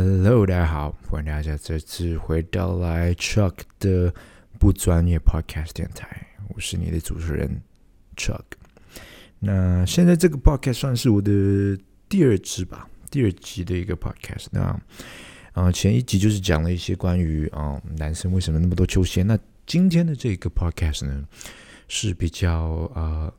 Hello，大家好，欢迎大家再次回到来 Chuck 的不专业 Podcast 电台，我是你的主持人 Chuck。那现在这个 Podcast 算是我的第二支吧，第二集的一个 Podcast。那啊，前一集就是讲了一些关于啊男生为什么那么多球鞋。那今天的这个 Podcast 呢，是比较啊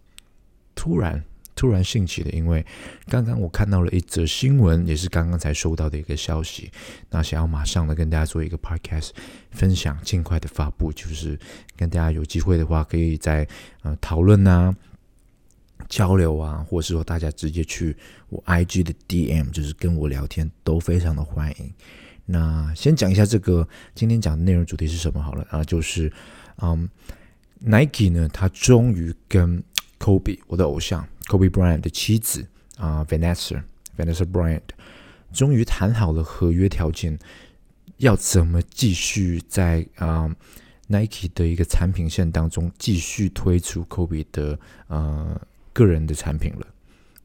突然。突然兴起的，因为刚刚我看到了一则新闻，也是刚刚才收到的一个消息，那想要马上的跟大家做一个 podcast 分享，尽快的发布，就是跟大家有机会的话，可以在呃讨论啊、交流啊，或者是说大家直接去我 IG 的 DM，就是跟我聊天，都非常的欢迎。那先讲一下这个今天讲的内容主题是什么好了啊，就是嗯，Nike 呢，它终于跟 Kobe 我的偶像。Kobe Bryant 的妻子啊，Vanessa Vanessa Bryant 终于谈好了合约条件，要怎么继续在啊 Nike 的一个产品线当中继续推出 Kobe 的呃个人的产品了。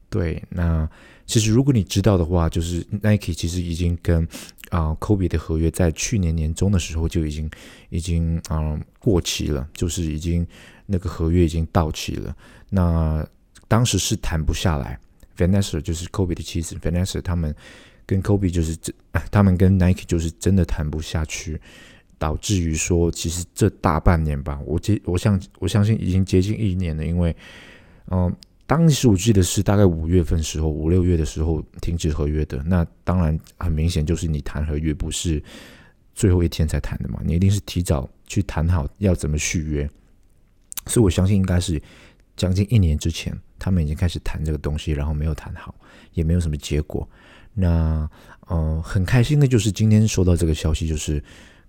对，那其实如果你知道的话，就是 Nike 其实已经跟啊 Kobe 的合约在去年年中的时候就已经已经啊过期了，就是已经那个合约已经到期了。那当时是谈不下来，Vanessa 就是 Kobe 的妻子，Vanessa 他们跟 Kobe 就是这，他们跟 Nike 就是真的谈不下去，导致于说，其实这大半年吧，我接我相我相信已经接近一年了，因为，嗯，当时我记得是大概五月份时候，五六月的时候停止合约的，那当然很明显就是你谈合约不是最后一天才谈的嘛，你一定是提早去谈好要怎么续约，所以我相信应该是将近一年之前。他们已经开始谈这个东西，然后没有谈好，也没有什么结果。那呃，很开心的就是今天收到这个消息，就是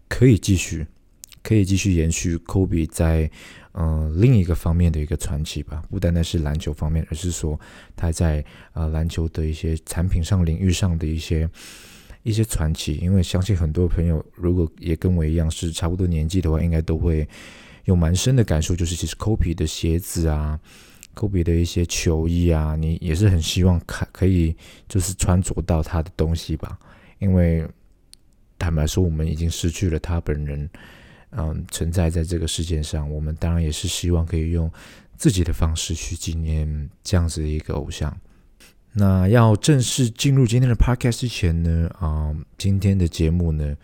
可以继续，可以继续延续 Kobe 在呃另一个方面的一个传奇吧。不单单是篮球方面，而是说他在呃篮球的一些产品上领域上的一些一些传奇。因为相信很多朋友如果也跟我一样是差不多年纪的话，应该都会有蛮深的感受，就是其实 Kobe 的鞋子啊。科比的一些球衣啊，你也是很希望看可以就是穿着到他的东西吧？因为坦白说，我们已经失去了他本人，嗯，存在在这个世界上。我们当然也是希望可以用自己的方式去纪念这样子的一个偶像。那要正式进入今天的 podcast 之前呢，啊，今天的节目呢，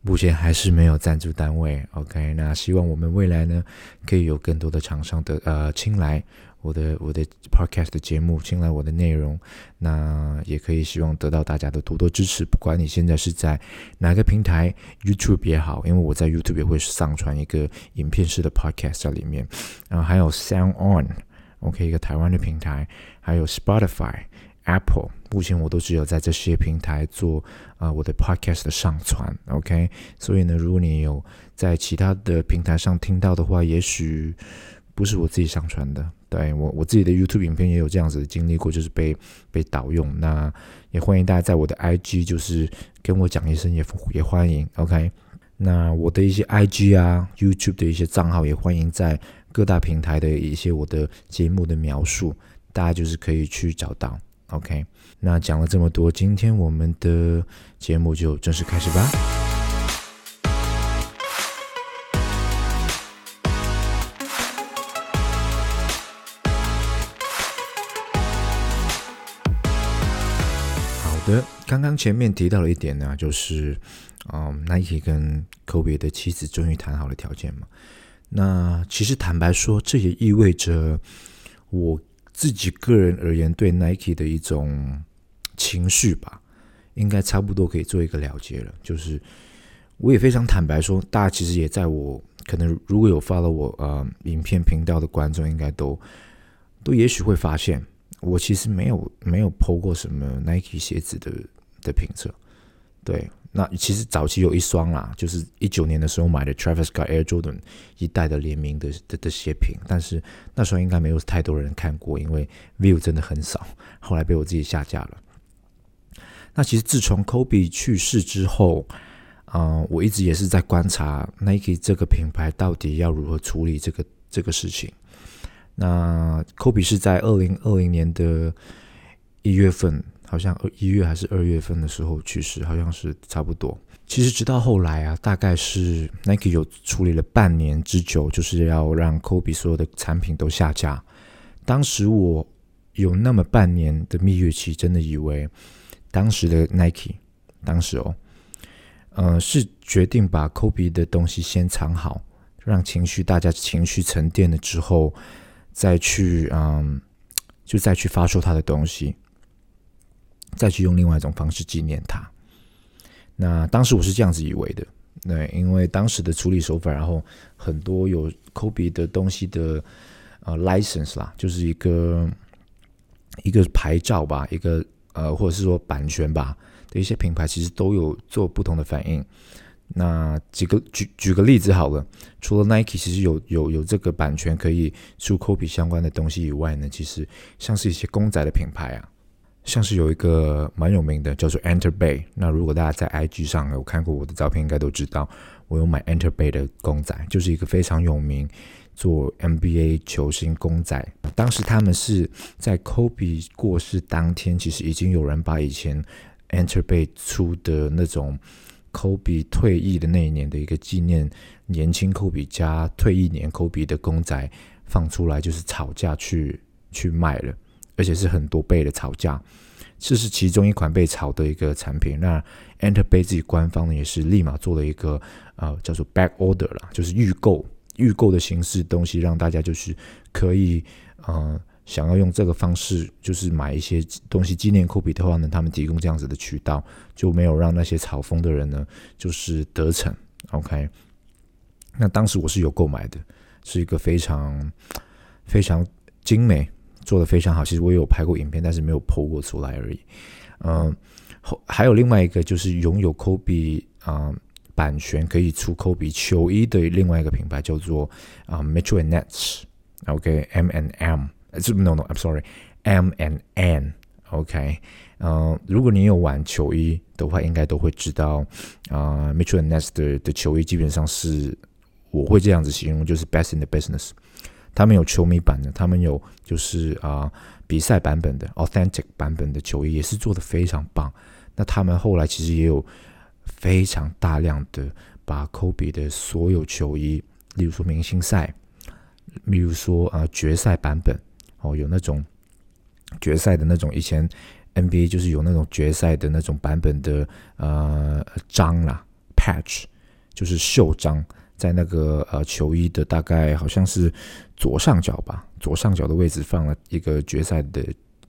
目前还是没有赞助单位。OK，那希望我们未来呢，可以有更多的厂商的呃青睐。我的我的 podcast 的节目，青睐我的内容，那也可以希望得到大家的多多支持。不管你现在是在哪个平台，YouTube 也好，因为我在 YouTube 也会上传一个影片式的 podcast 在里面，然后还有 Sound On，OK 一个台湾的平台，还有 Spotify、Apple，目前我都只有在这些平台做啊我的 podcast 的上传，OK。所以呢，如果你有在其他的平台上听到的话，也许不是我自己上传的。对我我自己的 YouTube 影片也有这样子的经历过，就是被被盗用。那也欢迎大家在我的 IG 就是跟我讲一声，也也欢迎。OK，那我的一些 IG 啊 YouTube 的一些账号也欢迎在各大平台的一些我的节目的描述，大家就是可以去找到。OK，那讲了这么多，今天我们的节目就正式开始吧。的刚刚前面提到了一点呢，就是嗯，Nike 跟 Kobe 的妻子终于谈好了条件嘛。那其实坦白说，这也意味着我自己个人而言对 Nike 的一种情绪吧，应该差不多可以做一个了结了。就是我也非常坦白说，大家其实也在我可能如果有发了我呃影片频道的观众，应该都都也许会发现。我其实没有没有剖过什么 Nike 鞋子的的评测，对，那其实早期有一双啦，就是一九年的时候买的 Travis Scott Air Jordan 一代的联名的的的鞋品，但是那双应该没有太多人看过，因为 view 真的很少，后来被我自己下架了。那其实自从 Kobe 去世之后，嗯，我一直也是在观察 Nike 这个品牌到底要如何处理这个这个事情。那科比是在二零二零年的一月份好像一月还是二月份的时候去世，好像是差不多。其实直到后来啊，大概是 Nike 有处理了半年之久，就是要让 Kobe 所有的产品都下架。当时我有那么半年的蜜月期，真的以为当时的 Nike，当时哦，呃，是决定把 Kobe 的东西先藏好，让情绪大家情绪沉淀了之后，再去嗯，就再去发售他的东西，再去用另外一种方式纪念他。那当时我是这样子以为的，对，因为当时的处理手法，然后很多有 Kobe 的东西的呃 license 啦，就是一个一个牌照吧，一个呃或者是说版权吧的一些品牌，其实都有做不同的反应。那几个举举个例子好了，除了 Nike 其实有有有这个版权可以出 Kobe 相关的东西以外呢，其实像是一些公仔的品牌啊。像是有一个蛮有名的叫做 Enter Bay，那如果大家在 IG 上有看过我的照片，应该都知道我有买 Enter Bay 的公仔，就是一个非常有名做 NBA 球星公仔。当时他们是在 Kobe 过世当天，其实已经有人把以前 Enter Bay 出的那种 Kobe 退役的那一年的一个纪念年轻 Kobe 加退役年 Kobe 的公仔放出来，就是炒价去去卖了。而且是很多倍的炒价，这是其中一款被炒的一个产品。那 Enter Bay 自己官方呢也是立马做了一个呃叫做 Back Order 了，就是预购预购的形式东西，让大家就是可以呃想要用这个方式就是买一些东西纪念 Kobe 的话呢，他们提供这样子的渠道，就没有让那些炒风的人呢就是得逞。OK，那当时我是有购买的，是一个非常非常精美。做的非常好，其实我也有拍过影片，但是没有 PO 过出来而已。嗯，后还有另外一个就是拥有 Kobe 啊版权可以出 Kobe 球衣的另外一个品牌叫做啊 Metro and Nets，OK，M and M，No No，I'm sorry，M and N，OK，嗯，如果你有玩球衣的话，应该都会知道啊 Metro and Nets 的的球衣基本上是我会这样子形容，就是 Best in the business。他们有球迷版的，他们有就是啊比赛版本的 authentic 版本的球衣也是做的非常棒。那他们后来其实也有非常大量的把 Kobe 的所有球衣，例如说明星赛，例如说啊决赛版本哦，有那种决赛的那种以前 NBA 就是有那种决赛的那种版本的呃章啦 patch，就是袖章。在那个呃球衣的大概好像是左上角吧，左上角的位置放了一个决赛的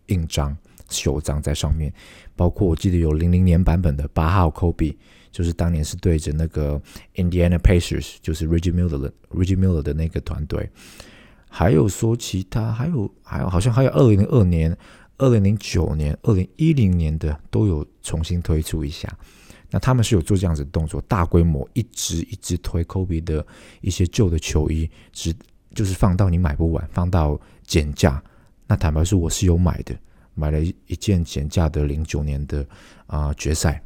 印章袖章在上面，包括我记得有零零年版本的八号 Kobe，就是当年是对着那个 Indiana Pacers，就是 Reggie Miller Reggie Miller 的那个团队，还有说其他，还有还有好像还有二零零二年、二零零九年、二零一零年的都有重新推出一下。那他们是有做这样子的动作，大规模一直一直推 Kobe 的一些旧的球衣，只就是放到你买不完，放到减价。那坦白说，我是有买的，买了一件减价的零九年的啊决赛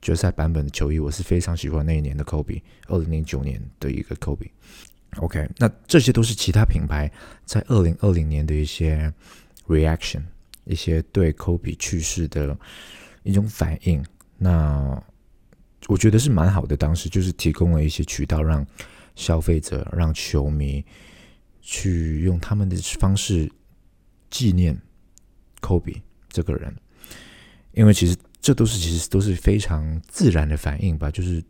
决赛版本的球衣，我是非常喜欢那一年的 Kobe，二零零九年的一个 Kobe。OK，那这些都是其他品牌在二零二零年的一些 reaction，一些对 Kobe 去世的一种反应。那我觉得是蛮好的，当时就是提供了一些渠道，让消费者、让球迷去用他们的方式纪念科比这个人，因为其实这都是其实都是非常自然的反应吧。就是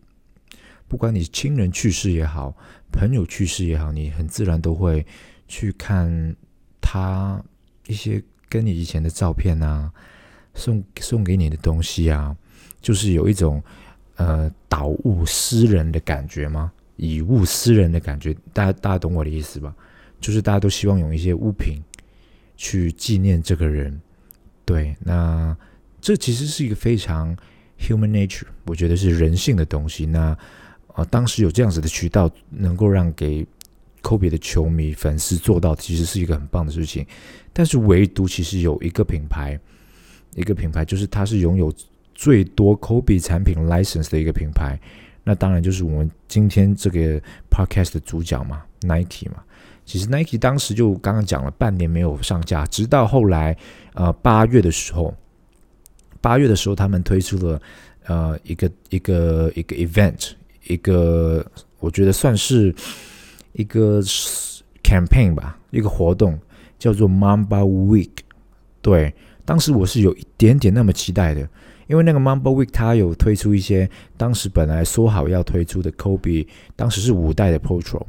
不管你亲人去世也好，朋友去世也好，你很自然都会去看他一些跟你以前的照片啊，送送给你的东西啊。就是有一种呃睹物思人的感觉吗？以物思人的感觉，大家大家懂我的意思吧？就是大家都希望用一些物品去纪念这个人。对，那这其实是一个非常 human nature，我觉得是人性的东西。那啊，当时有这样子的渠道，能够让给 Kobe 的球迷粉丝做到，其实是一个很棒的事情。但是唯独其实有一个品牌，一个品牌就是它是拥有。最多 Kobe 产品 license 的一个品牌，那当然就是我们今天这个 podcast 的主角嘛，Nike 嘛。其实 Nike 当时就刚刚讲了，半年没有上架，直到后来呃八月的时候，八月的时候，他们推出了呃一个一个一个 event，一个我觉得算是一个 campaign 吧，一个活动叫做 Mamba Week。对，当时我是有一点点那么期待的，因为那个 Mamba Week 它有推出一些当时本来说好要推出的 Kobe，当时是五代的 Pro，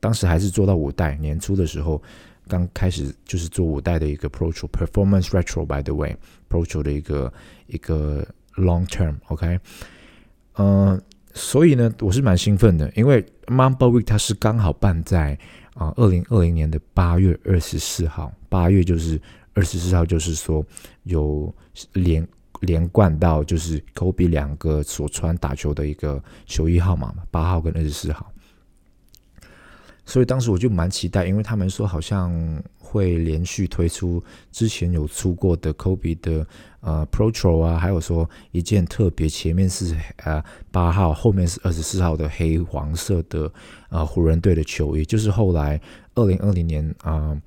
当时还是做到五代年初的时候。刚开始就是做五代的一个 Protro，performance Retro by the way Pro 的一个一个 Long Term，OK，嗯，所以呢，我是蛮兴奋的，因为 Mamba Week 它是刚好办在啊二零二零年的八月二十四号，八月就是二十四号，就是说有连连贯到就是 Kobe 两个所穿打球的一个球衣号码嘛，八号跟二十四号。所以当时我就蛮期待，因为他们说好像会连续推出之前有出过的 Kobe 的呃 Pro t r o 啊，还有说一件特别前面是呃八号，后面是二十四号的黑黄色的呃湖人队的球衣，就是后来二零二零年啊，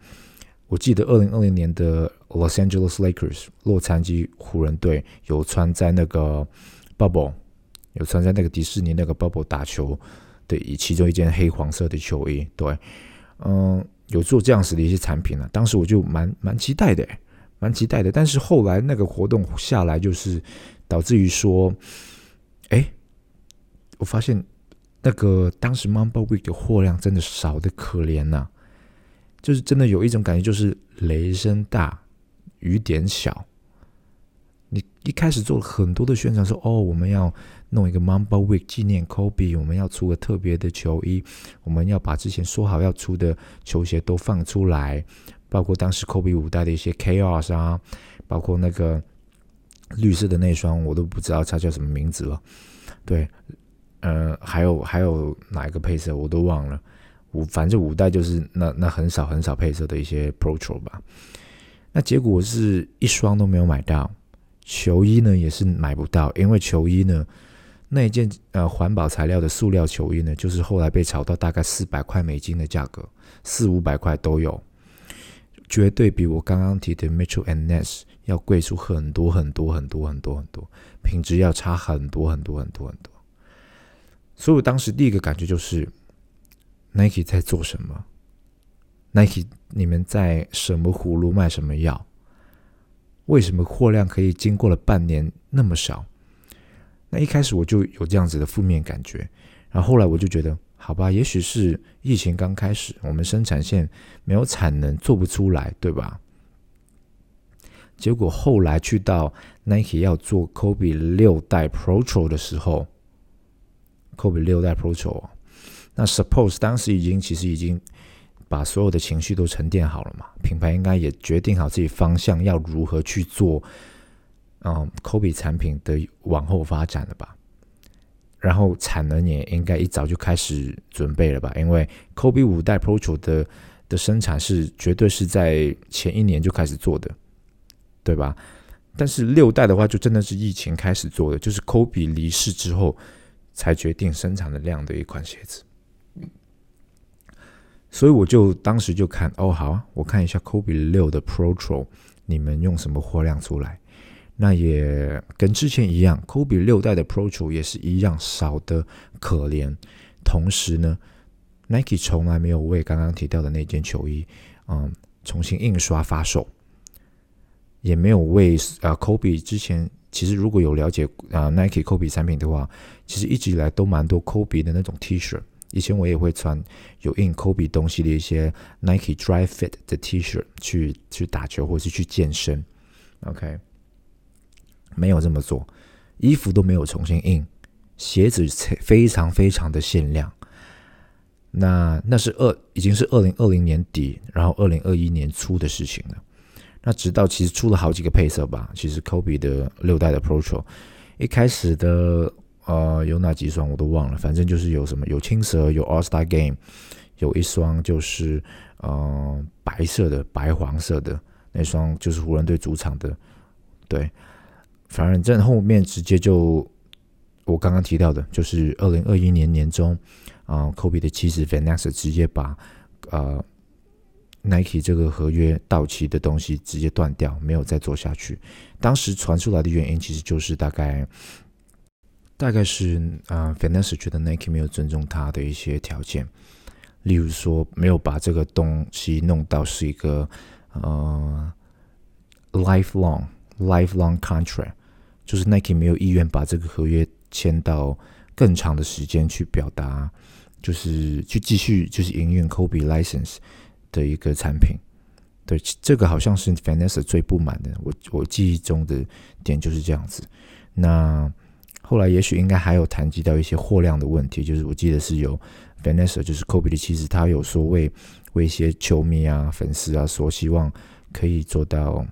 我记得二零二零年的 Los Angeles Lakers 洛杉矶湖人队有穿在那个 Bubble，有穿在那个迪士尼那个 Bubble 打球。的以其中一件黑黄色的球衣，对，嗯，有做这样子的一些产品呢。当时我就蛮蛮期待的，蛮期待的。但是后来那个活动下来，就是导致于说，哎，我发现那个当时 Mamba Week 的货量真的少的可怜呐，就是真的有一种感觉，就是雷声大雨点小。你一开始做了很多的宣传，说哦，我们要。弄一个 Mamba Week 纪念 Kobe，我们要出个特别的球衣，我们要把之前说好要出的球鞋都放出来，包括当时 Kobe 五代的一些 Chaos 啊，包括那个绿色的那双，我都不知道它叫什么名字了。对，呃，还有还有哪一个配色我都忘了。五反正五代就是那那很少很少配色的一些 protr 吧。那结果是一双都没有买到，球衣呢也是买不到，因为球衣呢。那一件呃环保材料的塑料球衣呢，就是后来被炒到大概四百块美金的价格，四五百块都有，绝对比我刚刚提的 Mitchell and Ness 要贵出很多很多很多很多很多，品质要差很多很多很多很多。所以我当时第一个感觉就是，Nike 在做什么？Nike 你们在什么葫芦卖什么药？为什么货量可以经过了半年那么少？一开始我就有这样子的负面感觉，然后后来我就觉得，好吧，也许是疫情刚开始，我们生产线没有产能，做不出来，对吧？结果后来去到 Nike 要做 Kobe 六代 Pro 的时候，Kobe 六代 Pro，那 Suppose 当时已经其实已经把所有的情绪都沉淀好了嘛，品牌应该也决定好自己方向要如何去做。嗯，Kobe 产品的往后发展了吧？然后产能也应该一早就开始准备了吧？因为 Kobe 五代 Pro 的的生产是绝对是在前一年就开始做的，对吧？但是六代的话，就真的是疫情开始做的，就是 Kobe 离世之后才决定生产的量的一款鞋子。所以我就当时就看，哦，好啊，我看一下 Kobe 六的 Pro，你们用什么货量出来？那也跟之前一样，Kobe 六代的 Pro 也是一样少的可怜。同时呢，Nike 从来没有为刚刚提到的那件球衣，嗯，重新印刷发售，也没有为呃 Kobe 之前其实如果有了解啊 Nike Kobe 产品的话，其实一直以来都蛮多 Kobe 的那种 T 恤。以前我也会穿有印 Kobe 东西的一些 Nike Dry Fit 的 T 恤去去打球或是去健身。OK。没有这么做，衣服都没有重新印，鞋子非常非常的限量。那那是二已经是二零二零年底，然后二零二一年初的事情了。那直到其实出了好几个配色吧，其实 Kobe 的六代的 Pro 一开始的呃有哪几双我都忘了，反正就是有什么有青蛇，有 All Star Game，有一双就是呃白色的白黄色的那双就是湖人队主场的，对。反正后面直接就我刚刚提到的，就是二零二一年年中啊，，Kobe 的妻子 Vanessa 直接把呃 Nike 这个合约到期的东西直接断掉，没有再做下去。当时传出来的原因其实就是大概，大概是啊 f i n a n c e 觉得 Nike 没有尊重他的一些条件，例如说没有把这个东西弄到是一个呃 lifelong lifelong contract，就是 Nike 没有意愿把这个合约签到更长的时间去表达，就是去继续就是营运 Kobe license。的一个产品，对这个好像是 Vanessa 最不满的。我我记忆中的点就是这样子。那后来也许应该还有谈及到一些货量的问题，就是我记得是有 Vanessa，就是 Kobe 的妻子，他有说为为一些球迷啊、粉丝啊，说希望可以做到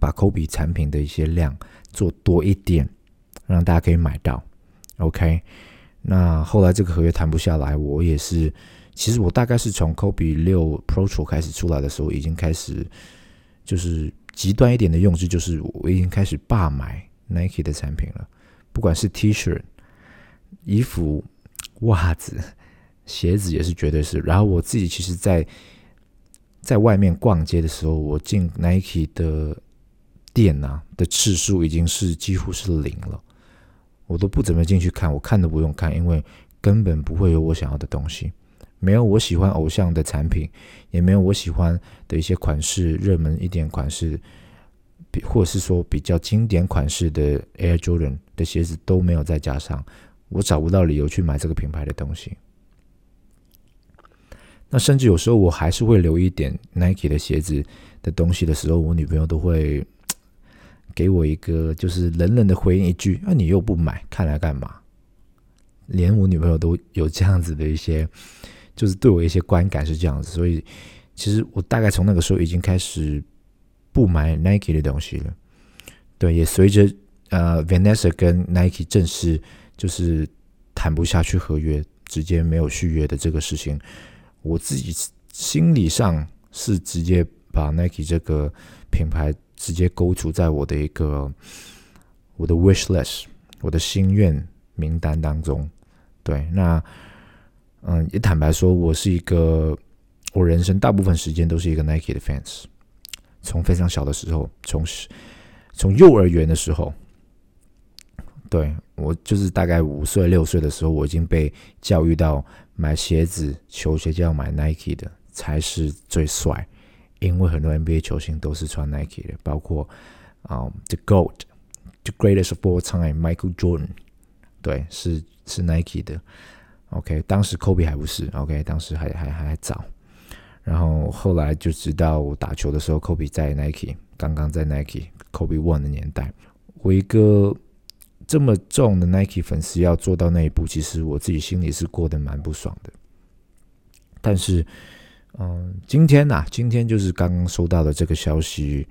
把 Kobe 产品的一些量做多一点，让大家可以买到。OK，那后来这个合约谈不下来，我也是。其实我大概是从 Kobe 六 Pro 开始出来的时候，已经开始就是极端一点的用字，就是我已经开始霸买 Nike 的产品了，不管是 T 恤、衣服、袜子、鞋子也是绝对是。然后我自己其实，在在外面逛街的时候，我进 Nike 的店啊的次数已经是几乎是零了，我都不怎么进去看，我看都不用看，因为根本不会有我想要的东西。没有我喜欢偶像的产品，也没有我喜欢的一些款式，热门一点款式，或者是说比较经典款式的 Air Jordan 的鞋子都没有再加上，我找不到理由去买这个品牌的东西。那甚至有时候我还是会留一点 Nike 的鞋子的东西的时候，我女朋友都会给我一个就是冷冷的回应一句：“那你又不买，看来干嘛？”连我女朋友都有这样子的一些。就是对我一些观感是这样子，所以其实我大概从那个时候已经开始不买 Nike 的东西了。对，也随着呃 Vanessa 跟 Nike 正式就是谈不下去合约，直接没有续约的这个事情，我自己心理上是直接把 Nike 这个品牌直接勾除在我的一个我的 wish list 我的心愿名单当中。对，那。嗯，也坦白说，我是一个，我人生大部分时间都是一个 Nike 的 fans。从非常小的时候，从从幼儿园的时候，对我就是大概五岁六岁的时候，我已经被教育到买鞋子、球鞋就要买 Nike 的才是最帅，因为很多 NBA 球星都是穿 Nike 的，包括啊，The Goat，The Greatest of All Time，Michael Jordan，对，是是 Nike 的。OK，当时 Kobe 还不是 OK，当时还还还早，然后后来就知道我打球的时候，Kobe 在 Nike，刚刚在 Nike，Kobe One 的年代，我一个这么重的 Nike 粉丝要做到那一步，其实我自己心里是过得蛮不爽的。但是，嗯，今天呐，今天就是刚刚收到的这个消息，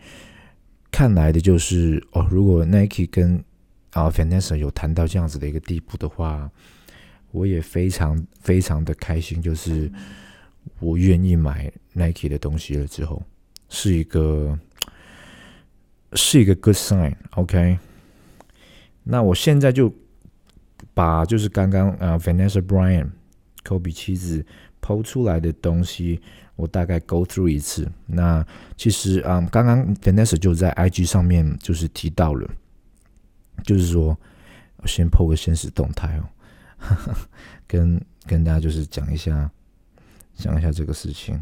看来的就是哦，如果 Nike 跟啊 Vanessa 有谈到这样子的一个地步的话。我也非常非常的开心，就是我愿意买 Nike 的东西了之后，是一个是一个 good sign，OK。那我现在就把就是刚刚啊 Vanessa Bryan Kobe 妻子抛出来的东西，我大概 go through 一次。那其实啊，刚刚 Vanessa 就在 IG 上面就是提到了，就是说我先 po 个现实动态哦。跟跟大家就是讲一下，讲一下这个事情。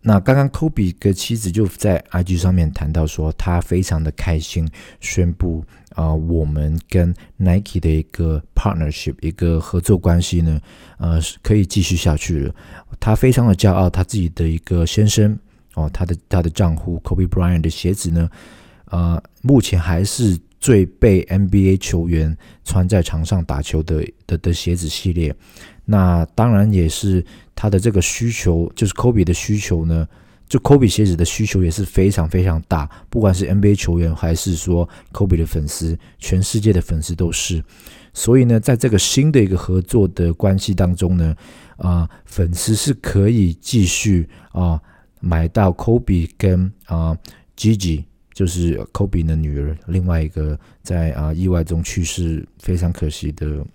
那刚刚 Kobe 的妻子就在 IG 上面谈到说，他非常的开心，宣布啊，我们跟 Nike 的一个 partnership，一个合作关系呢，呃，可以继续下去了。他非常的骄傲，他自己的一个先生哦，他的他的账户 Kobe Bryant 的鞋子呢，呃，目前还是。最被 NBA 球员穿在场上打球的的的鞋子系列，那当然也是他的这个需求，就是 Kobe 的需求呢，就 Kobe 鞋子的需求也是非常非常大，不管是 NBA 球员还是说 Kobe 的粉丝，全世界的粉丝都是。所以呢，在这个新的一个合作的关系当中呢，啊，粉丝是可以继续啊买到 Kobe 跟啊 Gigi。就是 Kobe 的女儿，另外一个在啊意外中去世，非常可惜的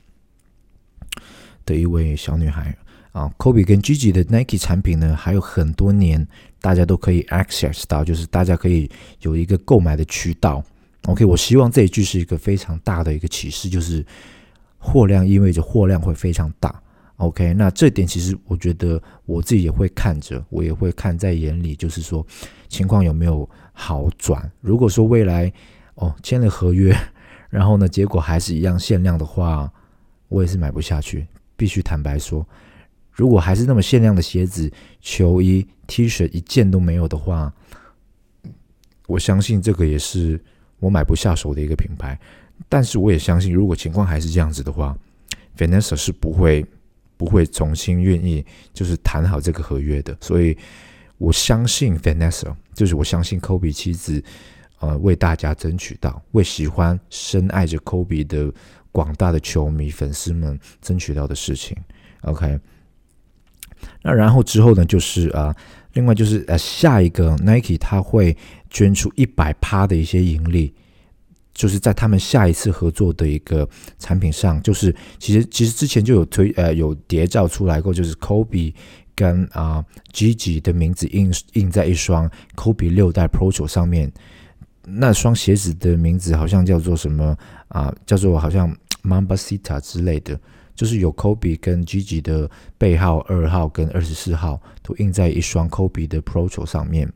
的一位小女孩啊，Kobe 跟 Gigi 的 Nike 产品呢，还有很多年大家都可以 access 到，就是大家可以有一个购买的渠道。OK，我希望这一句是一个非常大的一个启示，就是货量意味着货量会非常大。OK，那这点其实我觉得我自己也会看着，我也会看在眼里，就是说情况有没有好转。如果说未来哦签了合约，然后呢结果还是一样限量的话，我也是买不下去。必须坦白说，如果还是那么限量的鞋子、球衣、T 恤一件都没有的话，我相信这个也是我买不下手的一个品牌。但是我也相信，如果情况还是这样子的话，Vanessa 是不会。不会重新愿意就是谈好这个合约的，所以我相信 Vanessa，就是我相信 Kobe 妻子，呃，为大家争取到，为喜欢深爱着 Kobe 的广大的球迷粉丝们争取到的事情。OK，那然后之后呢，就是啊，另外就是呃，下一个 Nike 它会捐出一百趴的一些盈利。就是在他们下一次合作的一个产品上，就是其实其实之前就有推呃有谍照出来过，就是 Kobe 跟啊 Gigi 的名字印印在一双 Kobe 六代 Pro 上面，那双鞋子的名字好像叫做什么啊？叫做好像 Mambasita 之类的，就是有 Kobe 跟 Gigi 的背号二号跟二十四号都印在一双 Kobe 的 Pro 上面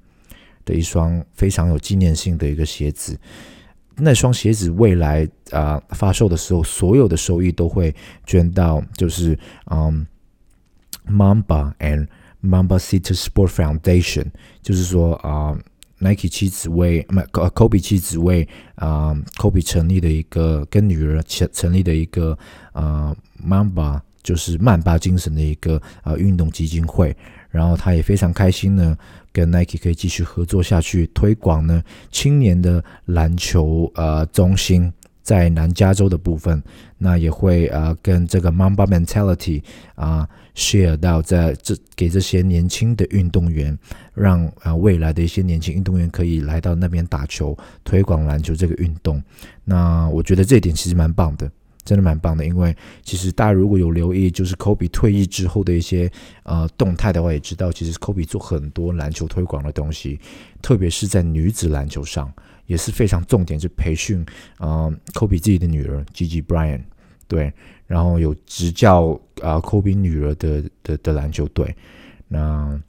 的一双非常有纪念性的一个鞋子。那双鞋子未来啊发售的时候，所有的收益都会捐到就是嗯，Mamba and Mamba City Sport Foundation，就是说啊，Nike 妻子为呃 Kobe 妻子为啊 Kobe 成立的一个跟女儿成成立的一个啊 Mamba，就是曼巴精神的一个啊运动基金会，然后他也非常开心呢。跟 Nike 可以继续合作下去，推广呢青年的篮球呃中心在南加州的部分，那也会呃跟这个 Mamba Mentality 啊 share 到在这给这些年轻的运动员，让啊未来的一些年轻运动员可以来到那边打球，推广篮球这个运动。那我觉得这一点其实蛮棒的。真的蛮棒的，因为其实大家如果有留意，就是 Kobe 退役之后的一些呃动态的话，也知道其实 Kobe 做很多篮球推广的东西，特别是在女子篮球上也是非常重点，是培训啊 Kobe 自己的女儿 Gigi Bryan 对，然后有执教啊 Kobe 女儿的的的篮球队。那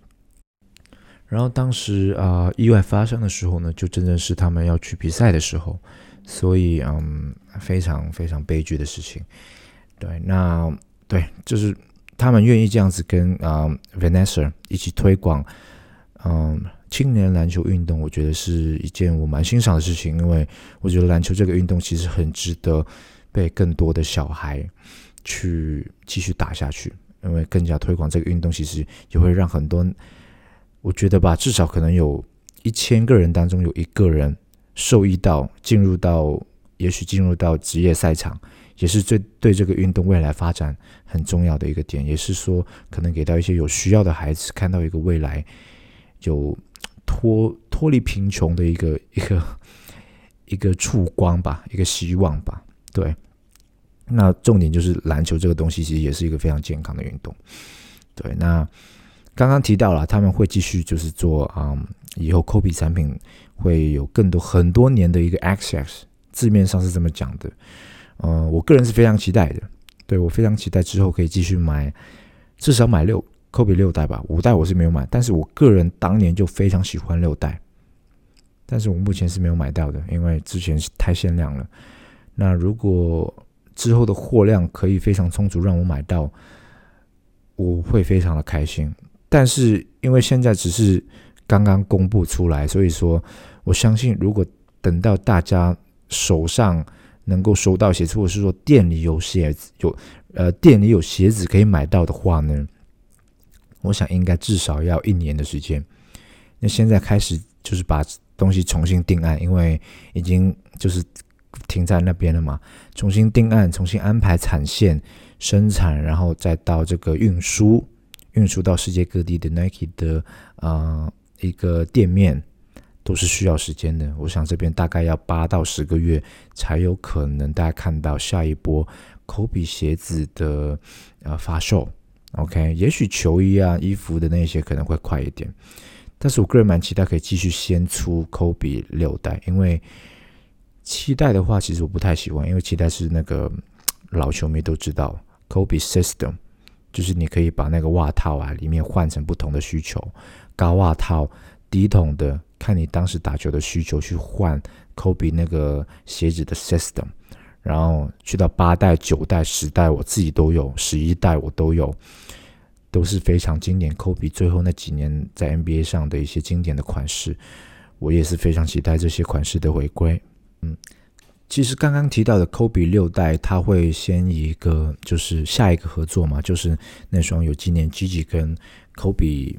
然后当时啊意外发生的时候呢，就真正是他们要去比赛的时候。所以，嗯，非常非常悲剧的事情。对，那对，就是他们愿意这样子跟啊 Vanessa 一起推广，嗯，青年篮球运动，我觉得是一件我蛮欣赏的事情，因为我觉得篮球这个运动其实很值得被更多的小孩去继续打下去，因为更加推广这个运动，其实也会让很多，我觉得吧，至少可能有一千个人当中有一个人。受益到进入到，也许进入到职业赛场，也是最对这个运动未来发展很重要的一个点，也是说可能给到一些有需要的孩子看到一个未来，有脱脱离贫穷的一个 一个一个曙光吧，一个希望吧。对，那重点就是篮球这个东西其实也是一个非常健康的运动。对，那刚刚提到了他们会继续就是做啊，以后 Kobe 产品。会有更多很多年的一个 access，字面上是这么讲的，呃，我个人是非常期待的，对我非常期待之后可以继续买，至少买六 Kobe 六代吧，五代我是没有买，但是我个人当年就非常喜欢六代，但是我目前是没有买到的，因为之前是太限量了。那如果之后的货量可以非常充足，让我买到，我会非常的开心。但是因为现在只是。刚刚公布出来，所以说我相信，如果等到大家手上能够收到鞋子，或者是说店里有鞋子，有呃店里有鞋子可以买到的话呢，我想应该至少要一年的时间。那现在开始就是把东西重新定案，因为已经就是停在那边了嘛，重新定案，重新安排产线生产，然后再到这个运输，运输到世界各地的 Nike 的啊。一个店面都是需要时间的，我想这边大概要八到十个月才有可能大家看到下一波 Kobe 鞋子的呃发售。OK，也许球衣啊、衣服的那些可能会快一点，但是我个人蛮期待可以继续先出 Kobe 六代，因为七代的话其实我不太喜欢，因为七代是那个老球迷都知道 Kobe System，就是你可以把那个袜套啊里面换成不同的需求，高袜套、低筒的，看你当时打球的需求去换 Kobe 那个鞋子的 System。然后去到八代、九代、十代，我自己都有；十一代我都有，都是非常经典。科比最后那几年在 NBA 上的一些经典的款式，我也是非常期待这些款式的回归。嗯，其实刚刚提到的科比六代，他会先一个就是下一个合作嘛，就是那双有纪念 Gigi 跟科比，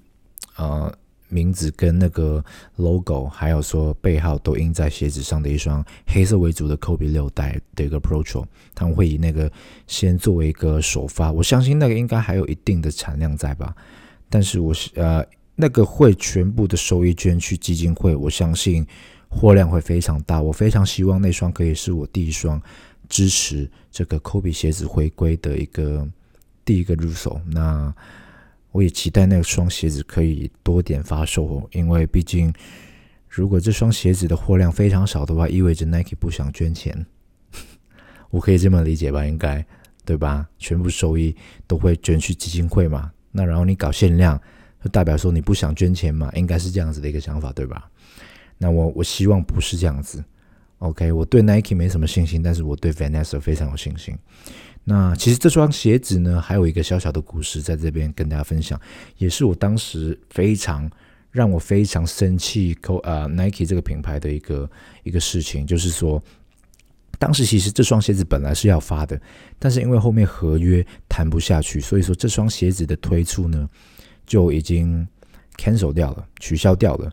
呃。名字跟那个 logo，还有说背号都印在鞋子上的一双黑色为主的 Kobe 六代的一个 Pro，他们会以那个先作为一个首发，我相信那个应该还有一定的产量在吧。但是我是呃那个会全部的收益捐去基金会，我相信货量会非常大。我非常希望那双可以是我第一双支持这个 Kobe 鞋子回归的一个第一个入手。那。我也期待那双鞋子可以多点发售，因为毕竟如果这双鞋子的货量非常少的话，意味着 Nike 不想捐钱。我可以这么理解吧？应该对吧？全部收益都会捐去基金会嘛？那然后你搞限量，就代表说你不想捐钱嘛？应该是这样子的一个想法，对吧？那我我希望不是这样子。OK，我对 Nike 没什么信心，但是我对 Vanessa 非常有信心。那其实这双鞋子呢，还有一个小小的故事在这边跟大家分享，也是我当时非常让我非常生气，Co 呃 Nike 这个品牌的一个一个事情，就是说，当时其实这双鞋子本来是要发的，但是因为后面合约谈不下去，所以说这双鞋子的推出呢就已经 cancel 掉了，取消掉了。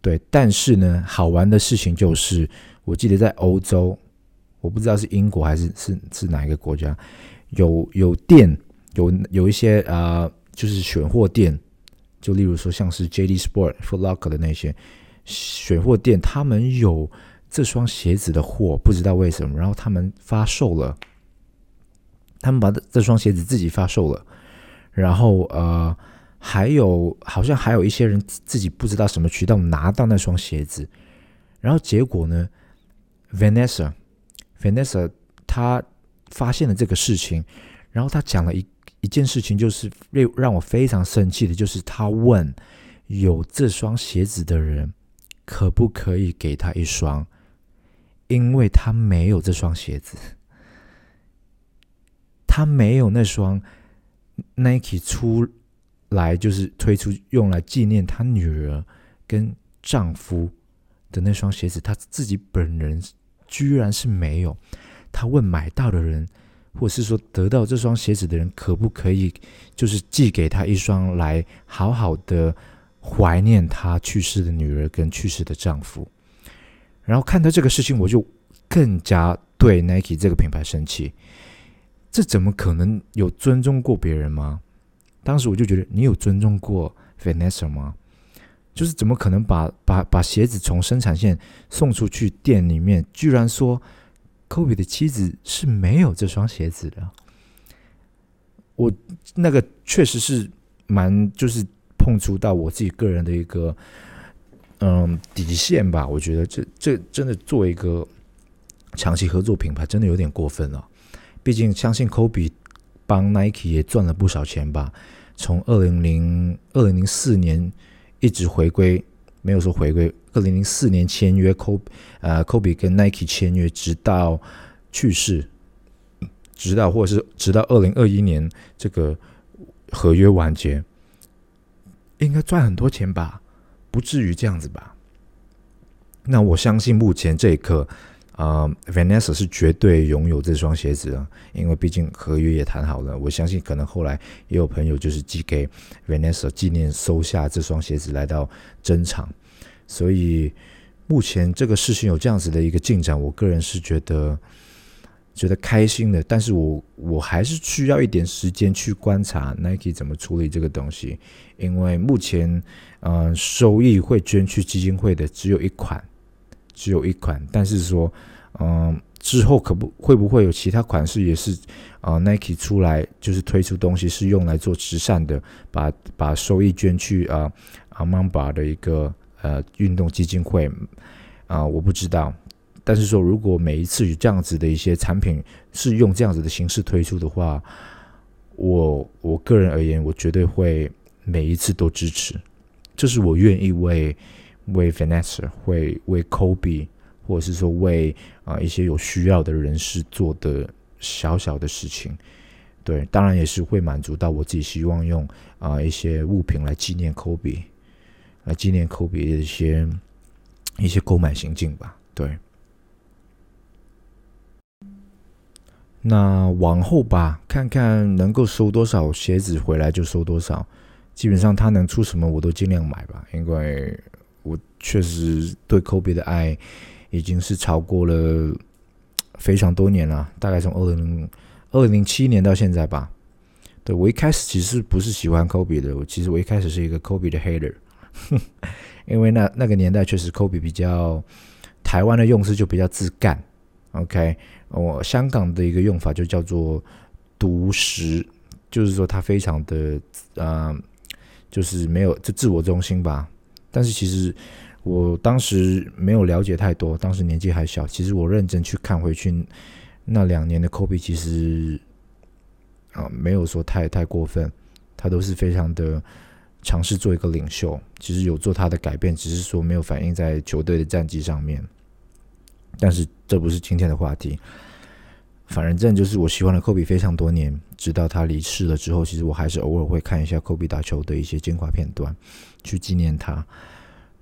对，但是呢，好玩的事情就是，我记得在欧洲。我不知道是英国还是是是哪一个国家，有有店有有一些啊，就是选货店，就例如说像是 JD Sport、Foot Locker 的那些选货店，他们有这双鞋子的货，不知道为什么，然后他们发售了，他们把这这双鞋子自己发售了，然后呃，还有好像还有一些人自己不知道什么渠道拿到那双鞋子，然后结果呢，Vanessa。Vanessa，他发现了这个事情，然后他讲了一一件事情，就是让让我非常生气的，就是他问有这双鞋子的人可不可以给他一双，因为他没有这双鞋子，他没有那双 Nike 出来就是推出用来纪念他女儿跟丈夫的那双鞋子，他自己本人。居然是没有。他问买到的人，或是说得到这双鞋子的人，可不可以就是寄给他一双，来好好的怀念他去世的女儿跟去世的丈夫。然后看到这个事情，我就更加对 Nike 这个品牌生气。这怎么可能有尊重过别人吗？当时我就觉得，你有尊重过 Vanessa 吗？就是怎么可能把把把鞋子从生产线送出去店里面，居然说科比的妻子是没有这双鞋子的？我那个确实是蛮就是碰触到我自己个人的一个嗯底线吧。我觉得这这真的作为一个长期合作品牌，真的有点过分了。毕竟相信科比帮 Nike 也赚了不少钱吧。从二零零二零零四年。一直回归，没有说回归。二零零四年签约，Kobe，呃，Kobe 跟 Nike 签约，直到去世，直到或者是直到二零二一年这个合约完结，应该赚很多钱吧？不至于这样子吧？那我相信目前这一刻。啊，Vanessa 是绝对拥有这双鞋子的，因为毕竟合约也谈好了。我相信可能后来也有朋友就是寄给 Vanessa 纪念收下这双鞋子来到珍藏，所以目前这个事情有这样子的一个进展，我个人是觉得觉得开心的。但是我我还是需要一点时间去观察 Nike 怎么处理这个东西，因为目前嗯收益会捐去基金会的只有一款。只有一款，但是说，嗯，之后可不会不会有其他款式也是啊，Nike 出来就是推出东西是用来做慈善的，把把收益捐去啊啊 Mamba 的一个呃运动基金会啊，我不知道。但是说，如果每一次有这样子的一些产品是用这样子的形式推出的话，我我个人而言，我绝对会每一次都支持。这是我愿意为为 Vanessa 会为 Kobe，或者是说为啊一些有需要的人士做的小小的事情。对，当然也是会满足到我自己希望用啊一些物品来纪念 Kobe，来纪念 Kobe 的一些一些购买行径吧。对。那往后吧，看看能够收多少鞋子回来就收多少。基本上他能出什么我都尽量买吧，因为确实对 Kobe 的爱已经是超过了非常多年了，大概从二零二零零七年到现在吧。对我一开始其实不是喜欢 Kobe 的，我其实我一开始是一个 Kobe 的 hater，因为那那个年代确实 Kobe 比较台湾的用词就比较自干，OK。我香港的一个用法就叫做“独食”，就是说他非常的啊，就是没有就自我中心吧。但是其实我当时没有了解太多，当时年纪还小。其实我认真去看回去那两年的 Kobe，其实啊没有说太太过分，他都是非常的尝试做一个领袖。其实有做他的改变，只是说没有反映在球队的战绩上面。但是这不是今天的话题。反正就是我喜欢了科比非常多年，直到他离世了之后，其实我还是偶尔会看一下科比打球的一些精华片段，去纪念他。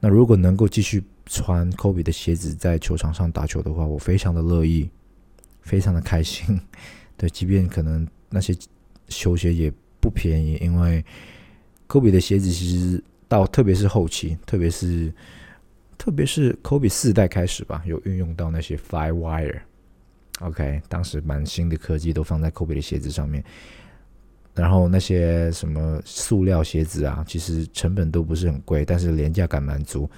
那如果能够继续穿科比的鞋子在球场上打球的话，我非常的乐意，非常的开心。对，即便可能那些球鞋也不便宜，因为科比的鞋子其实到特别是后期，特别是。特别是 Kobe 四代开始吧，有运用到那些 Fly Wire，OK，当时蛮新的科技都放在 Kobe 的鞋子上面。然后那些什么塑料鞋子啊，其实成本都不是很贵，但是廉价感蛮足。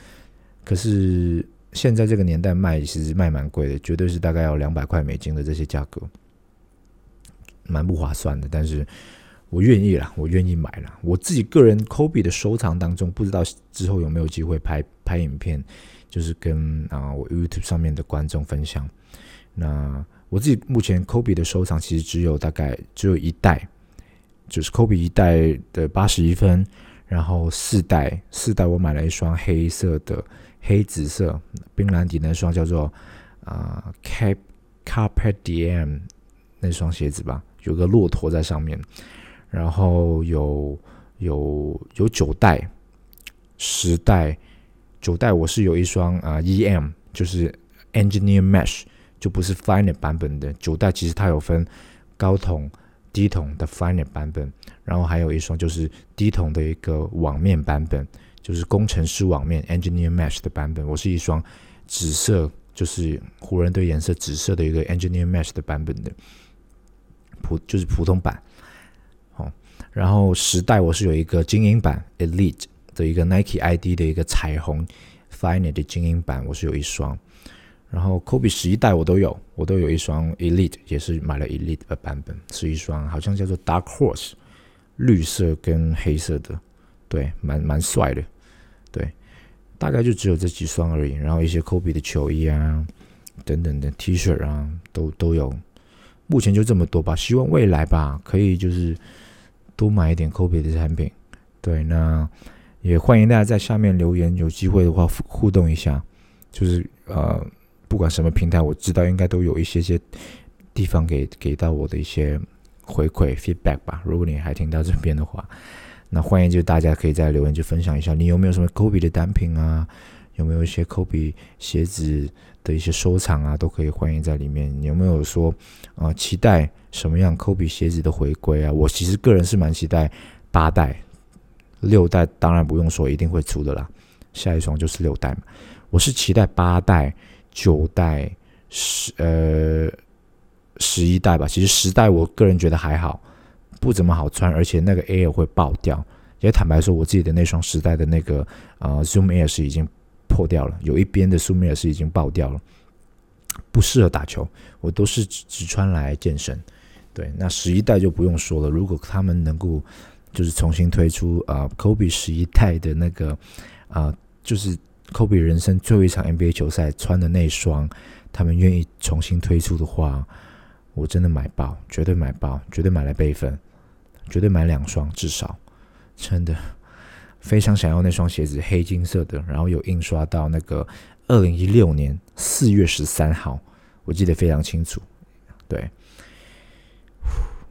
可是现在这个年代卖，其实卖蛮贵的，绝对是大概要两百块美金的这些价格，蛮不划算的。但是我愿意啦，我愿意买了。我自己个人 Kobe 的收藏当中，不知道之后有没有机会拍拍影片，就是跟啊我 YouTube 上面的观众分享。那我自己目前 Kobe 的收藏其实只有大概只有一代，就是 Kobe 一代的八十一分，然后四代四代我买了一双黑色的黑紫色冰蓝底那双叫做啊 Cap Carpe Diem 那双鞋子吧，有个骆驼在上面。然后有有有九代、十代、九代，我是有一双啊，E.M. 就是 Engineer Mesh，就不是 final 版本的。九代其实它有分高筒、低筒的 Finite 版本，然后还有一双就是低筒的一个网面版本，就是工程师网面 Engineer Mesh 的版本。我是一双紫色，就是湖人队颜色紫色的一个 Engineer Mesh 的版本的普，就是普通版。然后时代我是有一个精英版 Elite 的一个 Nike ID 的一个彩虹 Finite 的精英版，我是有一双。然后 Kobe 十一代我都有，我都有一双 Elite，也是买了 Elite 的版本，是一双好像叫做 Dark Horse 绿色跟黑色的，对，蛮蛮帅的，对，大概就只有这几双而已。然后一些 Kobe 的球衣啊，等等的 T 恤啊，都都有。目前就这么多吧，希望未来吧可以就是。多买一点 Kobe 的产品，对，那也欢迎大家在下面留言，有机会的话互动一下。就是呃，不管什么平台，我知道应该都有一些些地方给给到我的一些回馈 feedback 吧。如果你还听到这边的话，那欢迎就大家可以在留言就分享一下，你有没有什么 Kobe 的单品啊？有没有一些 Kobe 鞋子的一些收藏啊？都可以欢迎在里面。你有没有说啊，期待什么样 Kobe 鞋子的回归啊？我其实个人是蛮期待八代、六代，当然不用说，一定会出的啦。下一双就是六代嘛。我是期待八代、九代、十呃十一代吧。其实十代我个人觉得还好，不怎么好穿，而且那个 Air 会爆掉。也坦白说，我自己的那双十代的那个呃 Zoom Air 是已经。破掉了，有一边的 Zoom Air 是已经爆掉了，不适合打球，我都是只只穿来健身。对，那十一代就不用说了，如果他们能够就是重新推出啊，Kobe 十一代的那个啊，就是 Kobe 人生最后一场 NBA 球赛穿的那双，他们愿意重新推出的话，我真的买爆，绝对买爆，绝对买来备份，绝对买两双至少，真的非常想要那双鞋子，黑金色的，然后有印刷到那个二零一六年四月十三号，我记得非常清楚，对。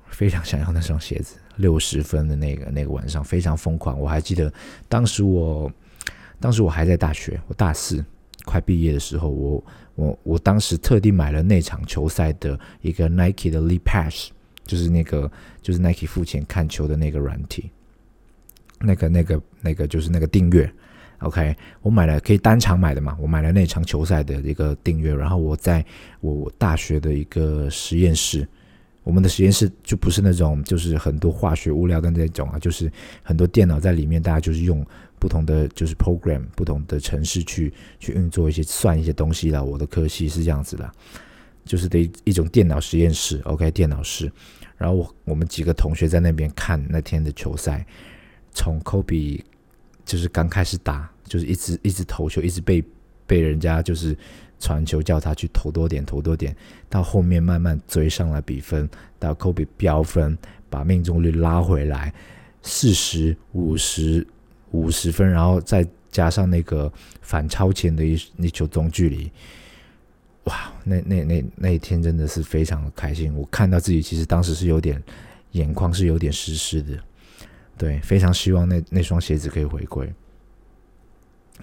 非常想要那双鞋子，六十分的那个那个晚上非常疯狂。我还记得当时我，当时我还在大学，我大四快毕业的时候，我我我当时特地买了那场球赛的一个 Nike 的 Leap Pass，就是那个就是 Nike 付钱看球的那个软体，那个那个那个就是那个订阅。OK，我买了可以单场买的嘛，我买了那场球赛的一个订阅，然后我在我大学的一个实验室。我们的实验室就不是那种，就是很多化学物料的那种啊，就是很多电脑在里面，大家就是用不同的就是 program 不同的城市去去运作一些算一些东西啦。我的科系是这样子的，就是的一种电脑实验室，OK，电脑室。然后我我们几个同学在那边看那天的球赛，从 Kobe 就是刚开始打，就是一直一直投球，一直被被人家就是。传球叫他去投多点，投多点，到后面慢慢追上了比分，到科比飙分，把命中率拉回来，四十五十五十分，然后再加上那个反超前的一那球中距离，哇，那那那那一天真的是非常开心。我看到自己其实当时是有点眼眶是有点湿湿的，对，非常希望那那双鞋子可以回归，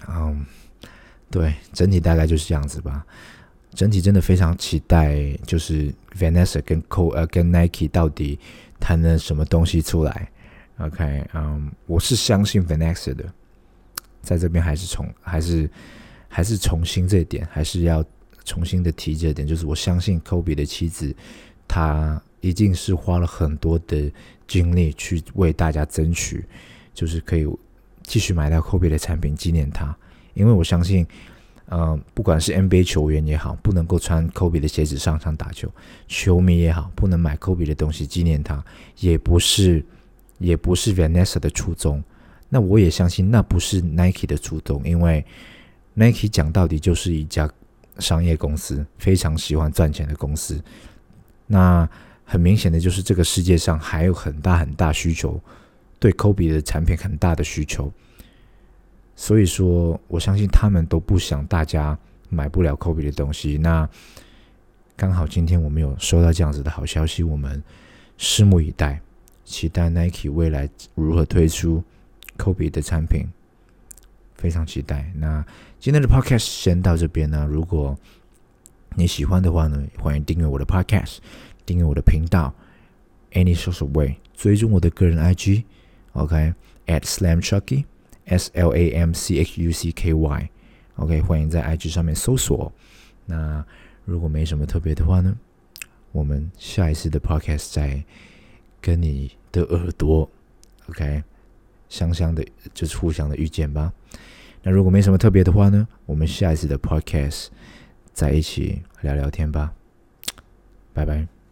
嗯。对，整体大概就是这样子吧。整体真的非常期待，就是 Vanessa 跟 Co 呃跟 Nike 到底谈了什么东西出来。OK，嗯，我是相信 Vanessa 的，在这边还是重还是还是重新这一点，还是要重新的提这点，就是我相信 Kobe 的妻子，她一定是花了很多的精力去为大家争取，就是可以继续买到 Kobe 的产品纪念他。因为我相信，呃，不管是 NBA 球员也好，不能够穿 Kobe 的鞋子上场打球；球迷也好，不能买 Kobe 的东西纪念他，也不是，也不是 Vanessa 的初衷。那我也相信，那不是 Nike 的初衷，因为 Nike 讲到底就是一家商业公司，非常喜欢赚钱的公司。那很明显的就是，这个世界上还有很大很大需求，对 Kobe 的产品很大的需求。所以说，我相信他们都不想大家买不了 Kobe 的东西。那刚好今天我们有收到这样子的好消息，我们拭目以待，期待 Nike 未来如何推出 Kobe 的产品，非常期待。那今天的 Podcast 先到这边呢。如果你喜欢的话呢，欢迎订阅我的 Podcast，订阅我的频道，Any social way，追踪我的个人 IG，OK，at Slam Chucky。S L A M C H U C K Y，OK，欢迎在 IG 上面搜索。那如果没什么特别的话呢，我们下一次的 Podcast 再跟你的耳朵，OK，香香的，就是互相的遇见吧。那如果没什么特别的话呢，我们下一次的 Podcast 再一起聊聊天吧。拜拜。